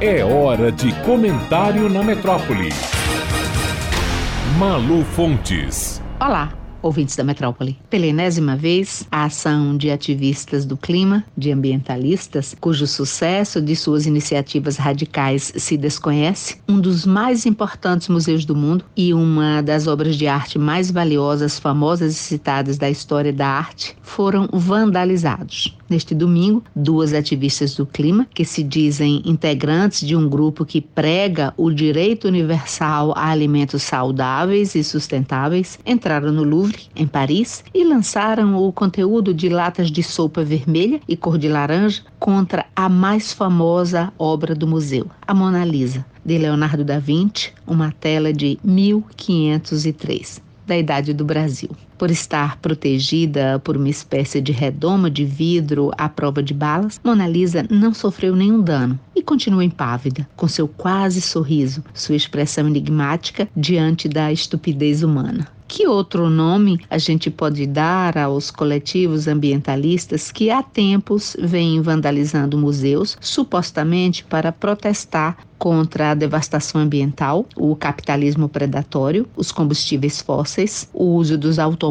É hora de comentário na metrópole. Malu Fontes. Olá, ouvintes da metrópole. Pela enésima vez, a ação de ativistas do clima, de ambientalistas, cujo sucesso de suas iniciativas radicais se desconhece, um dos mais importantes museus do mundo e uma das obras de arte mais valiosas, famosas e citadas da história da arte, foram vandalizados. Neste domingo, duas ativistas do clima, que se dizem integrantes de um grupo que prega o direito universal a alimentos saudáveis e sustentáveis, entraram no Louvre Louvre, em Paris, e lançaram o conteúdo de latas de sopa vermelha e cor de laranja contra a mais famosa obra do museu, a Mona Lisa, de Leonardo da Vinci, uma tela de 1503 da idade do Brasil. Por estar protegida por uma espécie de redoma de vidro à prova de balas, Mona Lisa não sofreu nenhum dano e continua impávida, com seu quase sorriso, sua expressão enigmática diante da estupidez humana. Que outro nome a gente pode dar aos coletivos ambientalistas que há tempos vêm vandalizando museus, supostamente para protestar contra a devastação ambiental, o capitalismo predatório, os combustíveis fósseis, o uso dos automóveis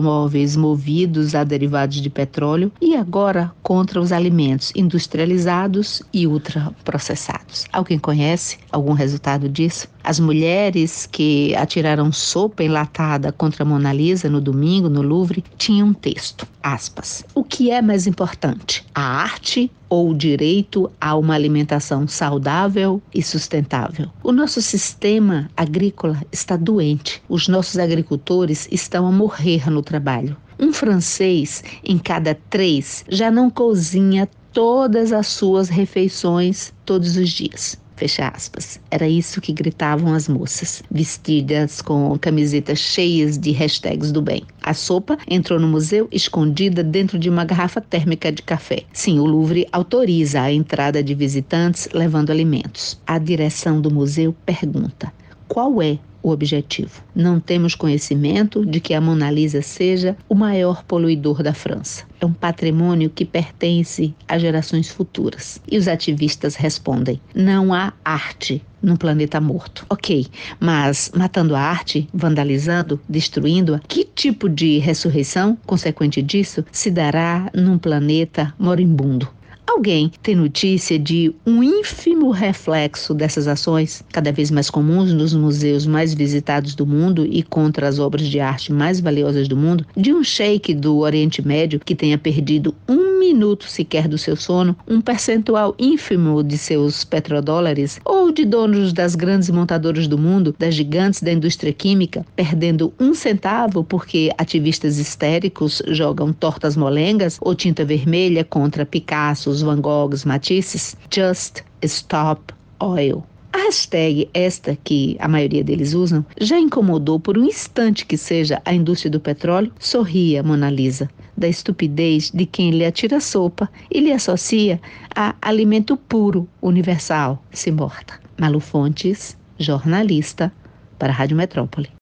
movidos a derivados de petróleo e agora contra os alimentos industrializados e ultraprocessados. Alguém conhece algum resultado disso? As mulheres que atiraram sopa enlatada contra a Mona Lisa no domingo no Louvre tinham um texto, aspas. O que é mais importante, a arte ou o direito a uma alimentação saudável e sustentável? O nosso sistema agrícola está doente. Os nossos agricultores estão a morrer no trabalho. Um francês em cada três já não cozinha todas as suas refeições todos os dias. Fecha aspas. Era isso que gritavam as moças, vestidas com camisetas cheias de hashtags do bem. A sopa entrou no museu escondida dentro de uma garrafa térmica de café. Sim, o Louvre autoriza a entrada de visitantes levando alimentos. A direção do museu pergunta: qual é o objetivo. Não temos conhecimento de que a Mona Lisa seja o maior poluidor da França. É um patrimônio que pertence a gerações futuras. E os ativistas respondem: não há arte no planeta morto. Ok, mas matando a arte, vandalizando, destruindo-a, que tipo de ressurreição consequente disso se dará num planeta moribundo? Alguém tem notícia de um ínfimo reflexo dessas ações, cada vez mais comuns nos museus mais visitados do mundo e contra as obras de arte mais valiosas do mundo, de um sheik do Oriente Médio que tenha perdido um minuto sequer do seu sono, um percentual ínfimo de seus petrodólares, ou de donos das grandes montadoras do mundo, das gigantes da indústria química, perdendo um centavo porque ativistas histéricos jogam tortas molengas ou tinta vermelha contra Picasso, Van Goghs, Matisses, Just Stop Oil. A hashtag, esta que a maioria deles usam, já incomodou por um instante que seja a indústria do petróleo? Sorria Mona Lisa da estupidez de quem lhe atira sopa e lhe associa a alimento puro, universal, se morta. Malu Fontes, jornalista, para a Rádio Metrópole.